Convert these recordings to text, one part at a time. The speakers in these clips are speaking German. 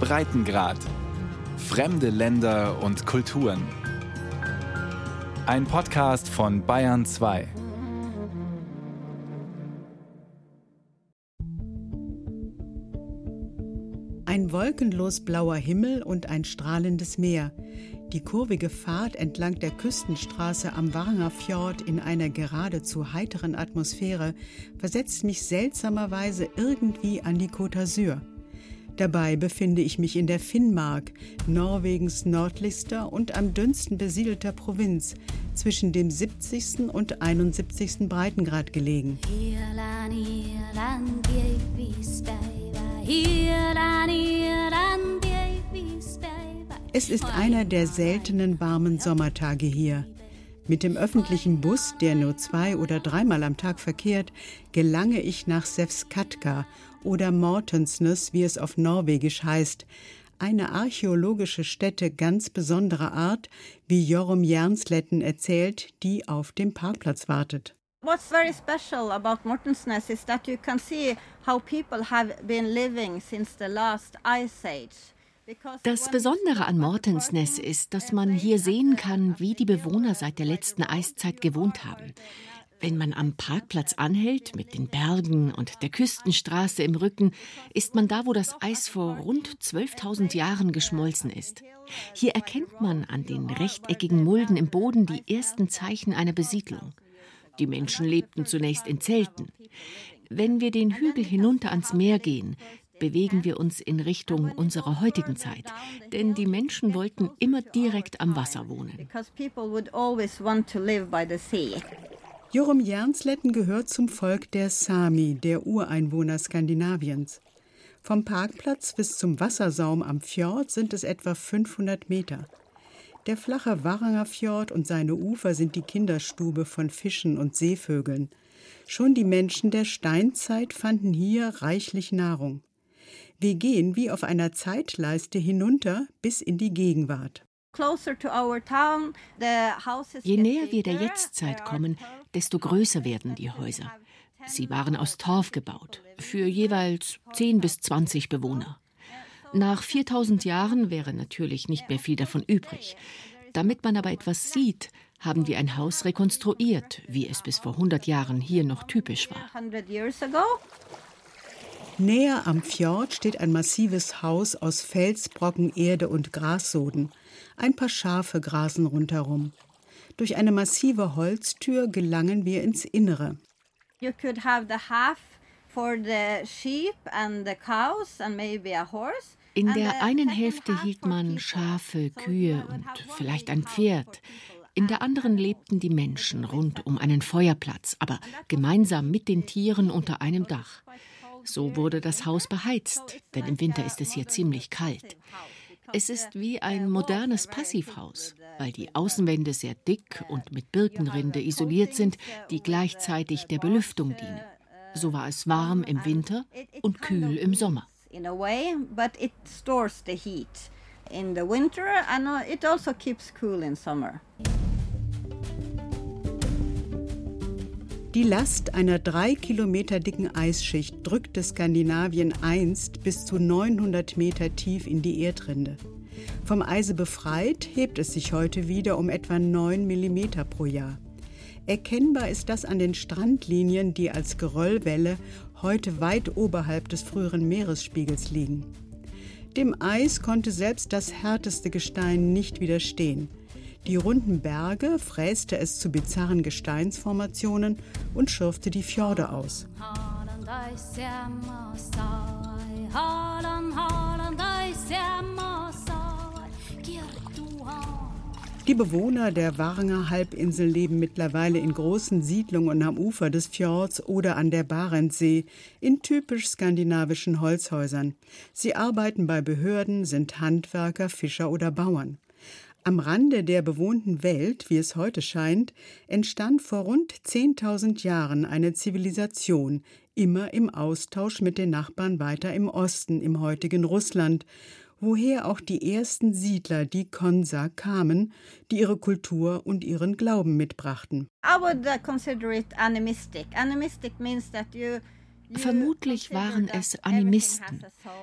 Breitengrad. Fremde Länder und Kulturen. Ein Podcast von Bayern 2. Ein wolkenlos blauer Himmel und ein strahlendes Meer. Die kurvige Fahrt entlang der Küstenstraße am Warnger Fjord in einer geradezu heiteren Atmosphäre versetzt mich seltsamerweise irgendwie an die Côte d'Azur. Dabei befinde ich mich in der Finnmark, Norwegens nördlichster und am dünnsten besiedelter Provinz, zwischen dem 70. und 71. Breitengrad gelegen. Es ist einer der seltenen warmen Sommertage hier. Mit dem öffentlichen Bus, der nur zwei oder dreimal am Tag verkehrt, gelange ich nach Sevskatka oder Mortensnes, wie es auf Norwegisch heißt, eine archäologische Stätte ganz besonderer Art, wie Jorum Jernsletten erzählt, die auf dem Parkplatz wartet. What's very special about Mortensnes is that you can see how people have been living since the last ice age. Das Besondere an Mortensnes ist, dass man hier sehen kann, wie die Bewohner seit der letzten Eiszeit gewohnt haben. Wenn man am Parkplatz anhält, mit den Bergen und der Küstenstraße im Rücken, ist man da, wo das Eis vor rund 12.000 Jahren geschmolzen ist. Hier erkennt man an den rechteckigen Mulden im Boden die ersten Zeichen einer Besiedlung. Die Menschen lebten zunächst in Zelten. Wenn wir den Hügel hinunter ans Meer gehen, bewegen wir uns in Richtung unserer heutigen Zeit. Denn die Menschen wollten immer direkt am Wasser wohnen. Jorum Jernsletten gehört zum Volk der Sami, der Ureinwohner Skandinaviens. Vom Parkplatz bis zum Wassersaum am Fjord sind es etwa 500 Meter. Der flache Waranger Fjord und seine Ufer sind die Kinderstube von Fischen und Seevögeln. Schon die Menschen der Steinzeit fanden hier reichlich Nahrung. Wir gehen wie auf einer Zeitleiste hinunter bis in die Gegenwart. Je näher wir der Jetztzeit kommen, desto größer werden die Häuser. Sie waren aus Torf gebaut, für jeweils 10 bis 20 Bewohner. Nach 4000 Jahren wäre natürlich nicht mehr viel davon übrig. Damit man aber etwas sieht, haben wir ein Haus rekonstruiert, wie es bis vor 100 Jahren hier noch typisch war. Näher am Fjord steht ein massives Haus aus Felsbrocken, Erde und Grassoden. Ein paar Schafe grasen rundherum. Durch eine massive Holztür gelangen wir ins Innere. You could have the half for the sheep and the cows and maybe a horse. In der einen Hälfte hielt man Schafe, Kühe und vielleicht ein Pferd. In der anderen lebten die Menschen rund um einen Feuerplatz, aber gemeinsam mit den Tieren unter einem Dach. So wurde das Haus beheizt, denn im Winter ist es hier ziemlich kalt. Es ist wie ein modernes Passivhaus, weil die Außenwände sehr dick und mit Birkenrinde isoliert sind, die gleichzeitig der Belüftung dienen. So war es warm im Winter und kühl im Sommer. In the winter and it also keeps cool in summer. Die Last einer drei Kilometer dicken Eisschicht drückte Skandinavien einst bis zu 900 Meter tief in die Erdrinde. Vom Eise befreit hebt es sich heute wieder um etwa 9 Millimeter pro Jahr. Erkennbar ist das an den Strandlinien, die als Geröllwelle heute weit oberhalb des früheren Meeresspiegels liegen. Dem Eis konnte selbst das härteste Gestein nicht widerstehen. Die runden Berge fräste es zu bizarren Gesteinsformationen und schürfte die Fjorde aus. Die Bewohner der Warnger Halbinsel leben mittlerweile in großen Siedlungen am Ufer des Fjords oder an der Barentssee in typisch skandinavischen Holzhäusern. Sie arbeiten bei Behörden, sind Handwerker, Fischer oder Bauern. Am Rande der bewohnten Welt, wie es heute scheint, entstand vor rund 10.000 Jahren eine Zivilisation, immer im Austausch mit den Nachbarn weiter im Osten, im heutigen Russland, woher auch die ersten Siedler, die Konsa, kamen, die ihre Kultur und ihren Glauben mitbrachten. I would uh, consider it animistic. Animistic means that you Vermutlich waren es Animisten.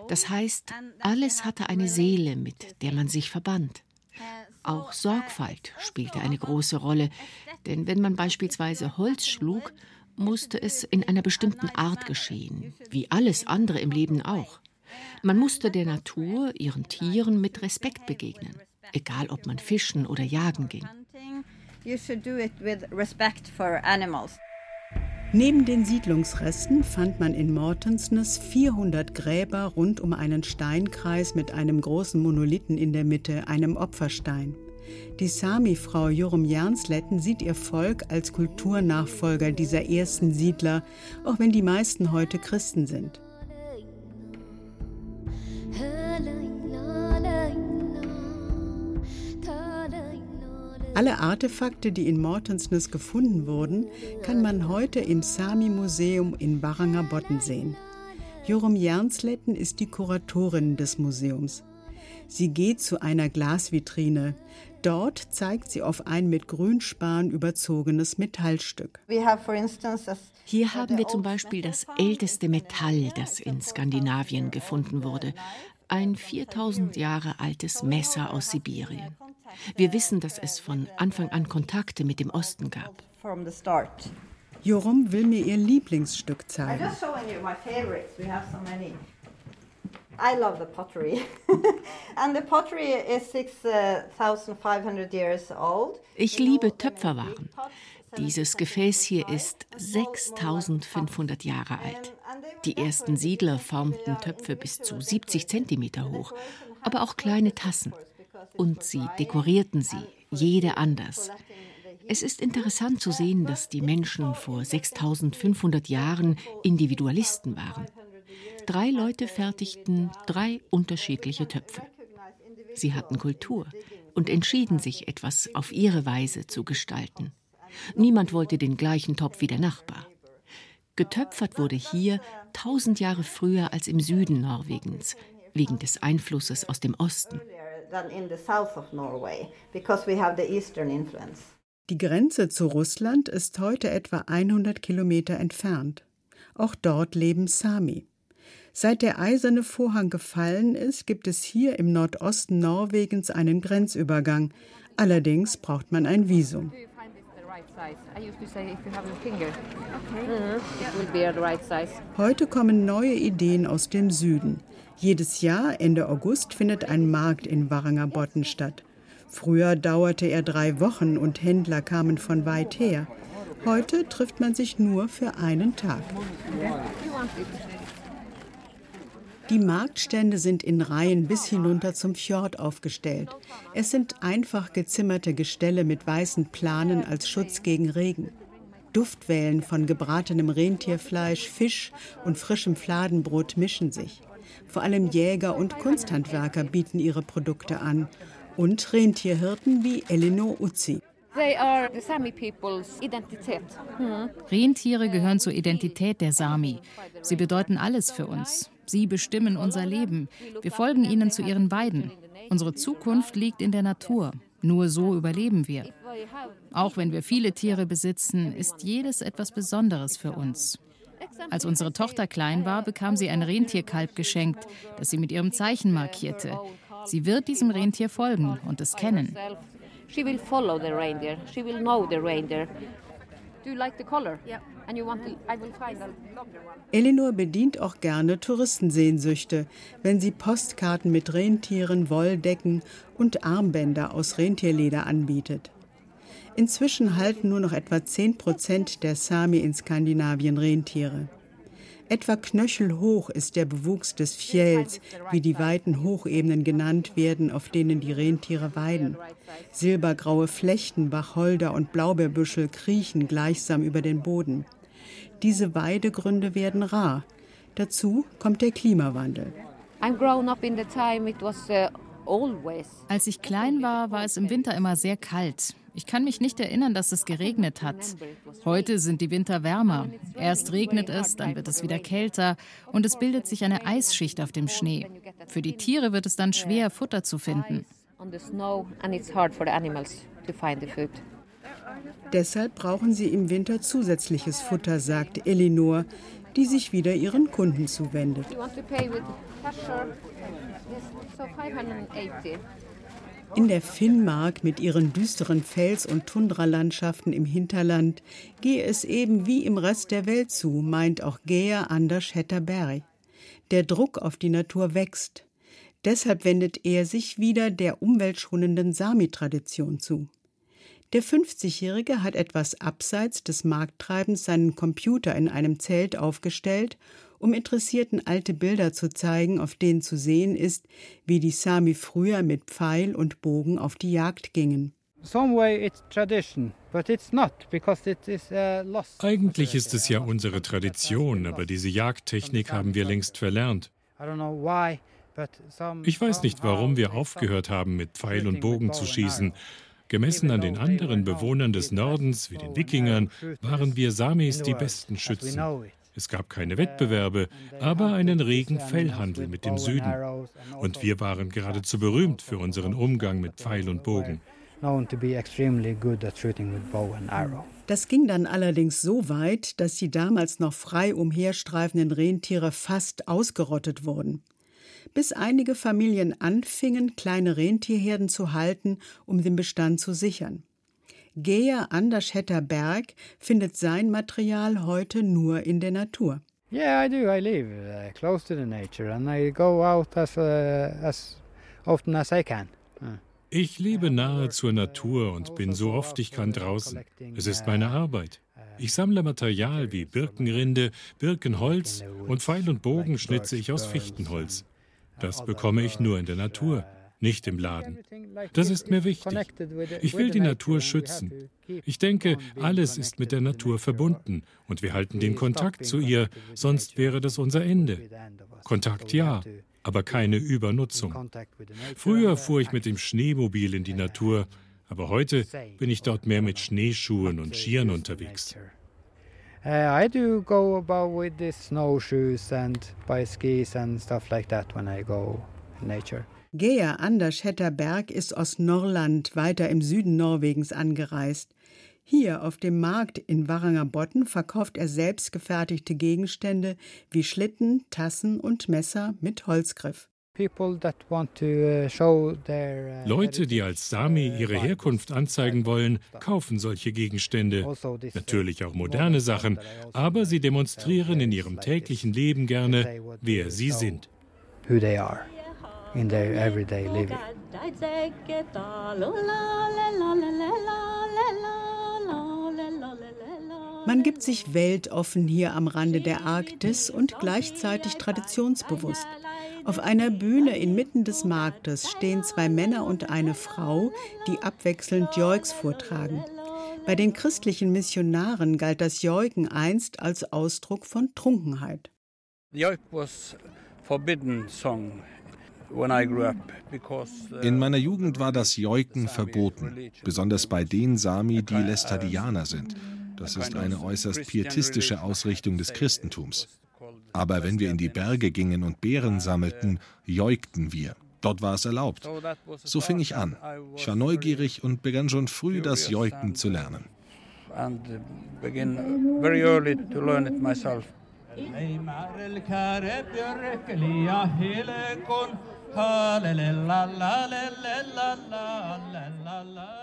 Das heißt, alles hatte eine Seele, mit der man sich verband. Auch Sorgfalt spielte eine große Rolle, denn wenn man beispielsweise Holz schlug, musste es in einer bestimmten Art geschehen, wie alles andere im Leben auch. Man musste der Natur, ihren Tieren mit Respekt begegnen, egal ob man fischen oder jagen ging. Neben den Siedlungsresten fand man in Mortensness 400 Gräber rund um einen Steinkreis mit einem großen Monolithen in der Mitte, einem Opferstein. Die Sami-Frau Jorum Jernsletten sieht ihr Volk als Kulturnachfolger dieser ersten Siedler, auch wenn die meisten heute Christen sind. Alle Artefakte, die in Mortensness gefunden wurden, kann man heute im Sami-Museum in Barangabotten sehen. Jorum Jernsletten ist die Kuratorin des Museums. Sie geht zu einer Glasvitrine. Dort zeigt sie auf ein mit Grünspan überzogenes Metallstück. Hier haben wir zum Beispiel das älteste Metall, das in Skandinavien gefunden wurde. Ein 4000 Jahre altes Messer aus Sibirien. Wir wissen, dass es von Anfang an Kontakte mit dem Osten gab. Jorum will mir ihr Lieblingsstück zeigen. I love the pottery. And the pottery is 6500 years old. Ich liebe Töpferwaren. Dieses Gefäß hier ist 6500 Jahre alt. Die ersten Siedler formten Töpfe bis zu 70 Zentimeter hoch, aber auch kleine Tassen. Und sie dekorierten sie, jede anders. Es ist interessant zu sehen, dass die Menschen vor 6500 Jahren Individualisten waren. Drei Leute fertigten drei unterschiedliche Töpfe. Sie hatten Kultur und entschieden sich, etwas auf ihre Weise zu gestalten. Niemand wollte den gleichen Topf wie der Nachbar. Getöpfert wurde hier tausend Jahre früher als im Süden Norwegens, wegen des Einflusses aus dem Osten. Die Grenze zu Russland ist heute etwa 100 Kilometer entfernt. Auch dort leben Sami. Seit der eiserne Vorhang gefallen ist, gibt es hier im Nordosten Norwegens einen Grenzübergang. Allerdings braucht man ein Visum. Heute kommen neue Ideen aus dem Süden. Jedes Jahr, Ende August, findet ein Markt in Varangerbotten statt. Früher dauerte er drei Wochen und Händler kamen von weit her. Heute trifft man sich nur für einen Tag. Die Marktstände sind in Reihen bis hinunter zum Fjord aufgestellt. Es sind einfach gezimmerte Gestelle mit weißen Planen als Schutz gegen Regen. Duftwellen von gebratenem Rentierfleisch, Fisch und frischem Fladenbrot mischen sich. Vor allem Jäger und Kunsthandwerker bieten ihre Produkte an. Und Rentierhirten wie Elinor Uzi. Rentiere gehören zur Identität der Sami. Sie bedeuten alles für uns. Sie bestimmen unser Leben. Wir folgen ihnen zu ihren Weiden. Unsere Zukunft liegt in der Natur. Nur so überleben wir. Auch wenn wir viele Tiere besitzen, ist jedes etwas Besonderes für uns. Als unsere Tochter klein war, bekam sie ein Rentierkalb geschenkt, das sie mit ihrem Zeichen markierte. Sie wird diesem Rentier folgen und es kennen. She will follow the reindeer. She will know the reindeer. Do you like the color? Yeah. And you want to, I will find a longer one. Elinor bedient auch gerne Touristensehnsüchte, wenn sie Postkarten mit Rentieren, Wolldecken und Armbänder aus Rentierleder anbietet. Inzwischen halten nur noch etwa 10 Prozent der Sami in Skandinavien Rentiere. Etwa knöchelhoch ist der Bewuchs des Fjells, wie die weiten Hochebenen genannt werden, auf denen die Rentiere weiden. Silbergraue Flechten, Wacholder und Blaubeerbüschel kriechen gleichsam über den Boden. Diese Weidegründe werden rar. Dazu kommt der Klimawandel. Uh, Als ich klein war, war es im Winter immer sehr kalt. Ich kann mich nicht erinnern, dass es geregnet hat. Heute sind die Winter wärmer. Erst regnet es, dann wird es wieder kälter und es bildet sich eine Eisschicht auf dem Schnee. Für die Tiere wird es dann schwer, Futter zu finden. Deshalb brauchen sie im Winter zusätzliches Futter, sagt Elinor. die sich wieder ihren Kunden zuwendet. In der Finnmark mit ihren düsteren Fels- und Tundralandschaften im Hinterland gehe es eben wie im Rest der Welt zu, meint auch Gea Anders Hetterberg. Der Druck auf die Natur wächst. Deshalb wendet er sich wieder der umweltschonenden Sami-Tradition zu. Der 50-Jährige hat etwas abseits des Markttreibens seinen Computer in einem Zelt aufgestellt, um Interessierten alte Bilder zu zeigen, auf denen zu sehen ist, wie die Sami früher mit Pfeil und Bogen auf die Jagd gingen. Uh, Eigentlich ist es ja unsere Tradition, aber diese Jagdtechnik haben wir längst verlernt. Ich weiß nicht, warum wir aufgehört haben, mit Pfeil und Bogen zu schießen. Gemessen an den anderen Bewohnern des Nordens, wie den Wikingern, waren wir Samis die besten Schützen. Es gab keine Wettbewerbe, aber einen regen Fellhandel mit dem Süden. Und wir waren geradezu berühmt für unseren Umgang mit Pfeil und Bogen. Das ging dann allerdings so weit, dass die damals noch frei umherstreifenden Rentiere fast ausgerottet wurden bis einige Familien anfingen, kleine Rentierherden zu halten, um den Bestand zu sichern. Gea Anderschetter Berg findet sein Material heute nur in der Natur. Yeah, I do. I live uh, close to the nature and I go out as, uh, as often as I can. Uh. Ich lebe nahe zur Natur und bin so oft ich kann draußen. Es ist meine Arbeit. Ich sammle Material wie Birkenrinde, Birkenholz und Pfeil und Bogen schnitze ich aus Fichtenholz. Das bekomme ich nur in der Natur, nicht im Laden. Das ist mir wichtig. Ich will die Natur schützen. Ich denke, alles ist mit der Natur verbunden und wir halten den Kontakt zu ihr, sonst wäre das unser Ende. Kontakt ja, aber keine Übernutzung. Früher fuhr ich mit dem Schneemobil in die Natur, aber heute bin ich dort mehr mit Schneeschuhen und Skiern unterwegs. Uh, I do go about with the snowshoes and by skis and stuff like that when I go in nature. Gea Anders Hetterberg ist aus Norrland weiter im Süden Norwegens angereist. Hier auf dem Markt in Varangerbotn verkauft er selbstgefertigte Gegenstände wie Schlitten, Tassen und Messer mit Holzgriff. Uh, uh, Leute, die als Sami uh, ihre Herkunft anzeigen wollen, kaufen solche Gegenstände. Also, Natürlich auch moderne Sachen, aber sie demonstrieren in ihrem täglichen Leben gerne, wer sie sind. Man gibt sich weltoffen hier am Rande der Arktis und gleichzeitig traditionsbewusst. Auf einer Bühne inmitten des Marktes stehen zwei Männer und eine Frau, die abwechselnd Joiks vortragen. Bei den christlichen Missionaren galt das Joiken einst als Ausdruck von Trunkenheit. Uh, In meiner Jugend war das Joiken verboten, besonders bei den Sami, die Lestadianer sind. Das ist eine äußerst pietistische Ausrichtung des Christentums. Aber wenn wir in die Berge gingen und Beeren sammelten, jeugten wir. Dort war es erlaubt. So fing ich an. Ich war neugierig und begann schon früh das Jeuken zu lernen.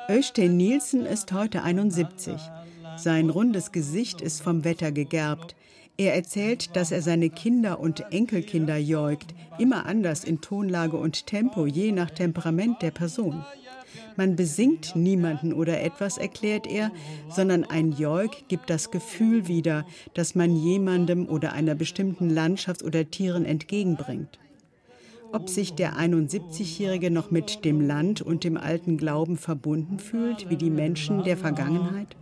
Øystein Nielsen ist heute 71. Sein rundes Gesicht ist vom Wetter gegerbt. Er erzählt, dass er seine Kinder und Enkelkinder jäugt, immer anders in Tonlage und Tempo, je nach Temperament der Person. Man besingt niemanden oder etwas, erklärt er, sondern ein Joik gibt das Gefühl wieder, das man jemandem oder einer bestimmten Landschaft oder Tieren entgegenbringt. Ob sich der 71-Jährige noch mit dem Land und dem alten Glauben verbunden fühlt, wie die Menschen der Vergangenheit?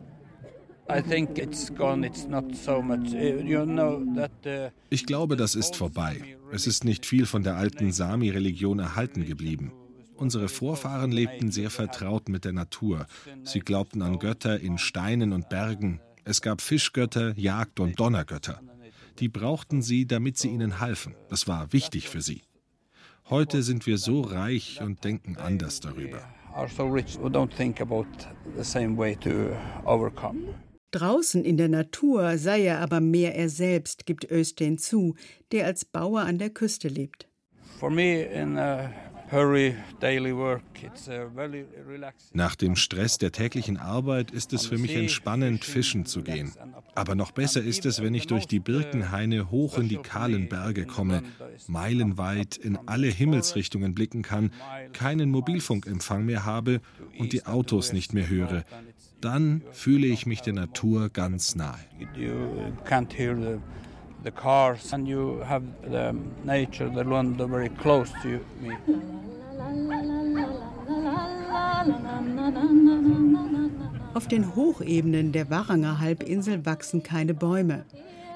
Ich glaube, das ist vorbei. Es ist nicht viel von der alten Sami-Religion erhalten geblieben. Unsere Vorfahren lebten sehr vertraut mit der Natur. Sie glaubten an Götter in Steinen und Bergen. Es gab Fischgötter, Jagd- und Donnergötter. Die brauchten sie, damit sie ihnen halfen. Das war wichtig für sie. Heute sind wir so reich und denken anders darüber. Draußen in der Natur sei er aber mehr er selbst, gibt Östein zu, der als Bauer an der Küste lebt. For me in a nach dem Stress der täglichen Arbeit ist es für mich entspannend, fischen zu gehen. Aber noch besser ist es, wenn ich durch die Birkenhaine hoch in die kahlen Berge komme, meilenweit in alle Himmelsrichtungen blicken kann, keinen Mobilfunkempfang mehr habe und die Autos nicht mehr höre. Dann fühle ich mich der Natur ganz nahe the cars and you have the nature, the land very close to me. Auf den Hochebenen der Warranger Halbinsel wachsen keine Bäume.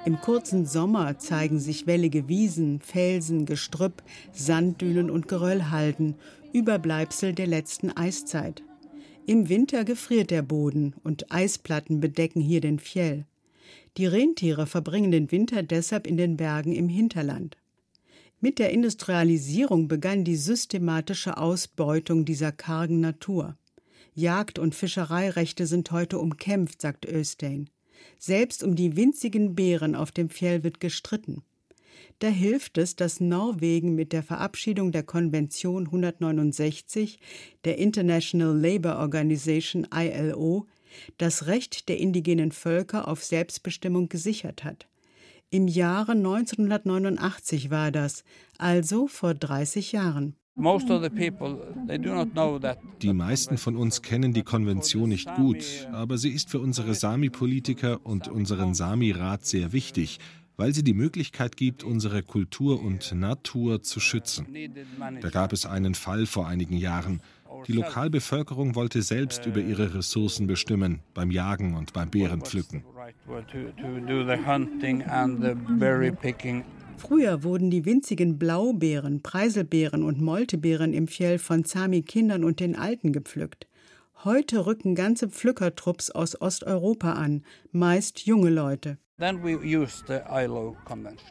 Im kurzen Sommer zeigen sich wellige Wiesen, Felsen, Gestrüpp, Sanddünen und Geröllhalden, Überbleibsel der letzten Eiszeit. Im Winter gefriert der Boden und Eisplatten bedecken hier den Fjell. Die Rentiere verbringen den Winter deshalb in den Bergen im Hinterland. Mit der Industrialisierung begann die systematische Ausbeutung dieser kargen Natur. Jagd- und Fischereirechte sind heute umkämpft, sagt Östein. Selbst um die winzigen Bären auf dem Fjell wird gestritten. Da hilft es, dass Norwegen mit der Verabschiedung der Konvention 169 der International Labour Organization ILO das Recht der indigenen Völker auf Selbstbestimmung gesichert hat. Im Jahre 1989 war das, also vor 30 Jahren. Die meisten von uns kennen die Konvention nicht gut, aber sie ist für unsere Sami-Politiker und unseren Sami-Rat sehr wichtig, weil sie die Möglichkeit gibt, unsere Kultur und Natur zu schützen. Da gab es einen Fall vor einigen Jahren. Die Lokalbevölkerung wollte selbst über ihre Ressourcen bestimmen, beim Jagen und beim Beerenpflücken. Früher wurden die winzigen Blaubeeren, Preiselbeeren und Moltebeeren im Fjell von Sami-Kindern und den Alten gepflückt. Heute rücken ganze Pflückertrupps aus Osteuropa an, meist junge Leute.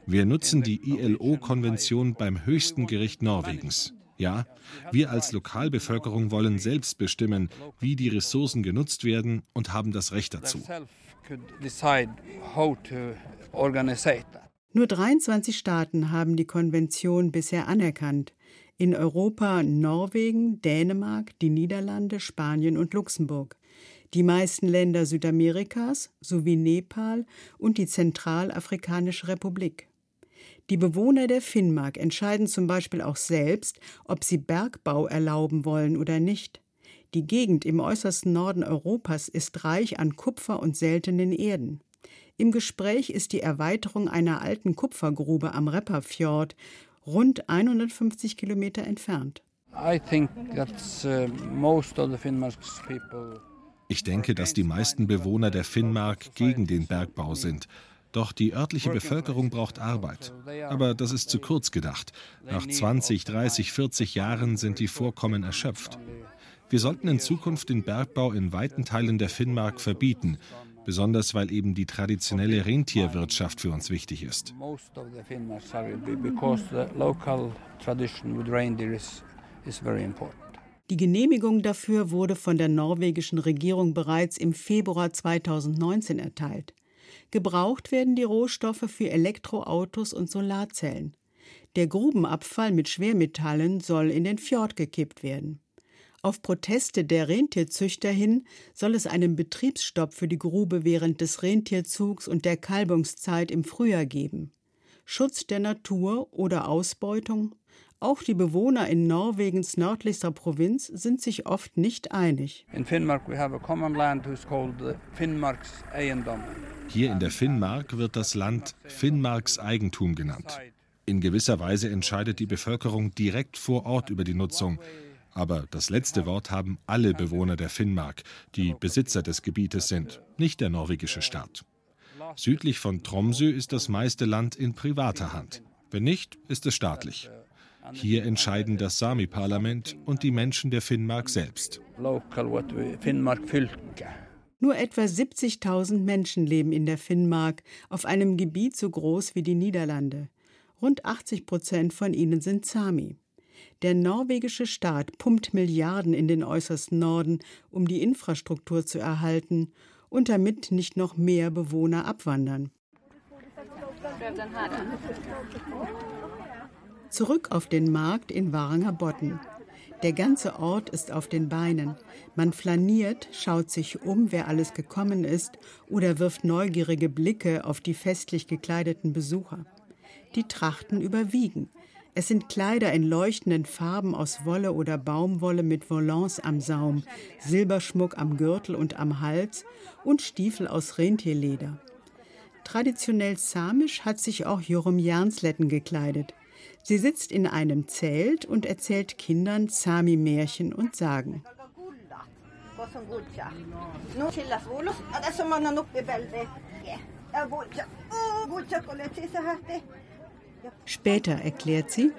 Wir nutzen die ILO-Konvention beim höchsten Gericht Norwegens. Ja, wir als Lokalbevölkerung wollen selbst bestimmen, wie die Ressourcen genutzt werden und haben das Recht dazu. Nur 23 Staaten haben die Konvention bisher anerkannt. In Europa Norwegen, Dänemark, die Niederlande, Spanien und Luxemburg. Die meisten Länder Südamerikas sowie Nepal und die Zentralafrikanische Republik. Die Bewohner der Finnmark entscheiden zum Beispiel auch selbst, ob sie Bergbau erlauben wollen oder nicht. Die Gegend im äußersten Norden Europas ist reich an Kupfer und seltenen Erden. Im Gespräch ist die Erweiterung einer alten Kupfergrube am Repperfjord, rund 150 Kilometer entfernt. Uh, ich denke, dass die meisten Bewohner der Finnmark gegen den Bergbau sind. Doch die örtliche Bevölkerung braucht Arbeit. Aber das ist zu kurz gedacht. Nach 20, 30, 40 Jahren sind die Vorkommen erschöpft. Wir sollten in Zukunft den Bergbau in weiten Teilen der Finnmark verbieten, besonders weil eben die traditionelle Rentierwirtschaft für uns wichtig ist. Die Genehmigung dafür wurde von der norwegischen Regierung bereits im Februar 2019 erteilt. Gebraucht werden die Rohstoffe für Elektroautos und Solarzellen. Der Grubenabfall mit Schwermetallen soll in den Fjord gekippt werden. Auf Proteste der Rentierzüchter hin soll es einen Betriebsstopp für die Grube während des Rentierzugs und der Kalbungszeit im Frühjahr geben. Schutz der Natur oder Ausbeutung? Auch die Bewohner in Norwegens nördlichster Provinz sind sich oft nicht einig. In Finnmark we have a common land who's called Finnmarks Eiendom. Hier in der Finnmark wird das Land Finnmarks Eigentum genannt. In gewisser Weise entscheidet die Bevölkerung direkt vor Ort über die Nutzung. Aber das letzte Wort haben alle Bewohner der Finnmark, die Besitzer des Gebietes sind, nicht der norwegische Staat. Südlich von Tromsø ist das meiste Land in privater Hand. Wenn nicht, ist es staatlich. Hier entscheiden das Sami-Parlament und die Menschen der Finnmark selbst. Nur etwa 70.000 Menschen leben in der Finnmark, auf einem Gebiet so groß wie die Niederlande. Rund 80 Prozent von ihnen sind Sami. Der norwegische Staat pumpt Milliarden in den äußersten Norden, um die Infrastruktur zu erhalten und damit nicht noch mehr Bewohner abwandern. Zurück auf den Markt in Warangerbotten. Der ganze Ort ist auf den Beinen. Man flaniert, schaut sich um, wer alles gekommen ist, oder wirft neugierige Blicke auf die festlich gekleideten Besucher. Die Trachten überwiegen. Es sind Kleider in leuchtenden Farben aus Wolle oder Baumwolle mit Volants am Saum, Silberschmuck am Gürtel und am Hals und Stiefel aus Rentierleder. Traditionell samisch hat sich auch Jorum Jansletten gekleidet. Sie sitzt in einem Zelt und erzählt Kindern Sami-Märchen und Sagen. Später erklärt sie,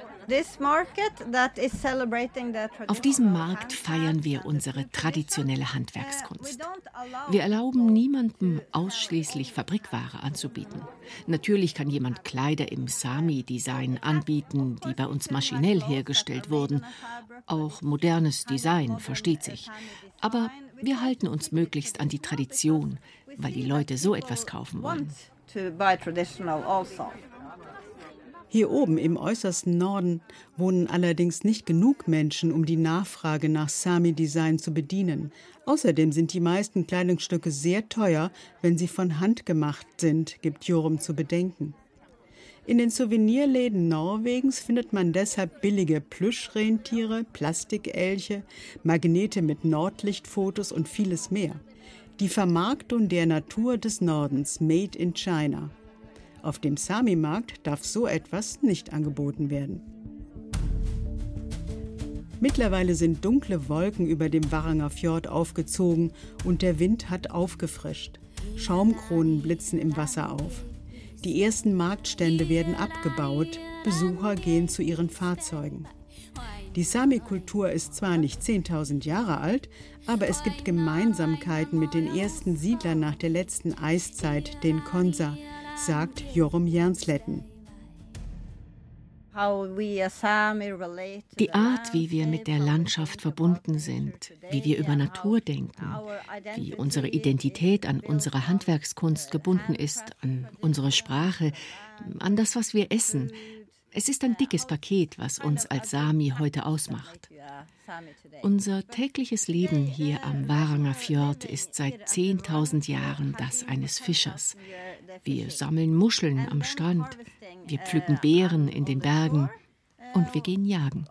auf diesem Markt feiern wir unsere traditionelle Handwerkskunst. Wir erlauben niemandem ausschließlich Fabrikware anzubieten. Natürlich kann jemand Kleider im Sami-Design anbieten, die bei uns maschinell hergestellt wurden. Auch modernes Design versteht sich. Aber wir halten uns möglichst an die Tradition, weil die Leute so etwas kaufen wollen. Hier oben im äußersten Norden wohnen allerdings nicht genug Menschen, um die Nachfrage nach Sami-Design zu bedienen. Außerdem sind die meisten Kleidungsstücke sehr teuer, wenn sie von Hand gemacht sind, gibt Jorum zu bedenken. In den Souvenirläden Norwegens findet man deshalb billige Plüschrentiere, Plastikelche, Magnete mit Nordlichtfotos und vieles mehr. Die Vermarktung der Natur des Nordens, Made in China. Auf dem Sami-Markt darf so etwas nicht angeboten werden. Mittlerweile sind dunkle Wolken über dem Waranger Fjord aufgezogen und der Wind hat aufgefrischt. Schaumkronen blitzen im Wasser auf. Die ersten Marktstände werden abgebaut, Besucher gehen zu ihren Fahrzeugen. Die Sami-Kultur ist zwar nicht 10.000 Jahre alt, aber es gibt Gemeinsamkeiten mit den ersten Siedlern nach der letzten Eiszeit, den Konsa, sagt Jorum Jernsletten. Die Art, wie wir mit der Landschaft verbunden sind, wie wir über Natur denken, wie unsere Identität an unsere Handwerkskunst gebunden ist, an unsere Sprache, an das, was wir essen, es ist ein dickes Paket, was uns als Sami heute ausmacht. Unser tägliches Leben hier am Varanger Fjord ist seit 10.000 Jahren das eines Fischers. Wir sammeln Muscheln am Strand, wir pflücken Beeren in den Bergen und wir gehen jagen.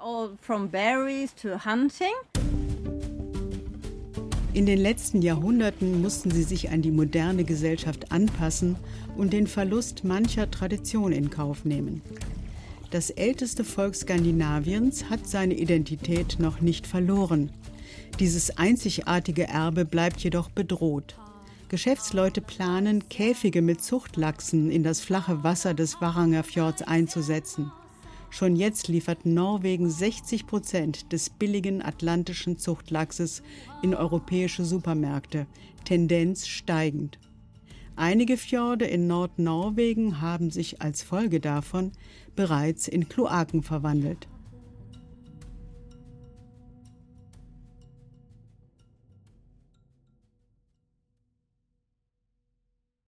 In den letzten Jahrhunderten mussten sie sich an die moderne Gesellschaft anpassen und den Verlust mancher Tradition in Kauf nehmen. Das älteste Volk Skandinaviens hat seine Identität noch nicht verloren. Dieses einzigartige Erbe bleibt jedoch bedroht. Geschäftsleute planen, Käfige mit Zuchtlachsen in das flache Wasser des Varanger Fjords einzusetzen. Schon jetzt liefert Norwegen 60 Prozent des billigen atlantischen Zuchtlachses in europäische Supermärkte, Tendenz steigend. Einige Fjorde in Nordnorwegen haben sich als Folge davon bereits in Kloaken verwandelt.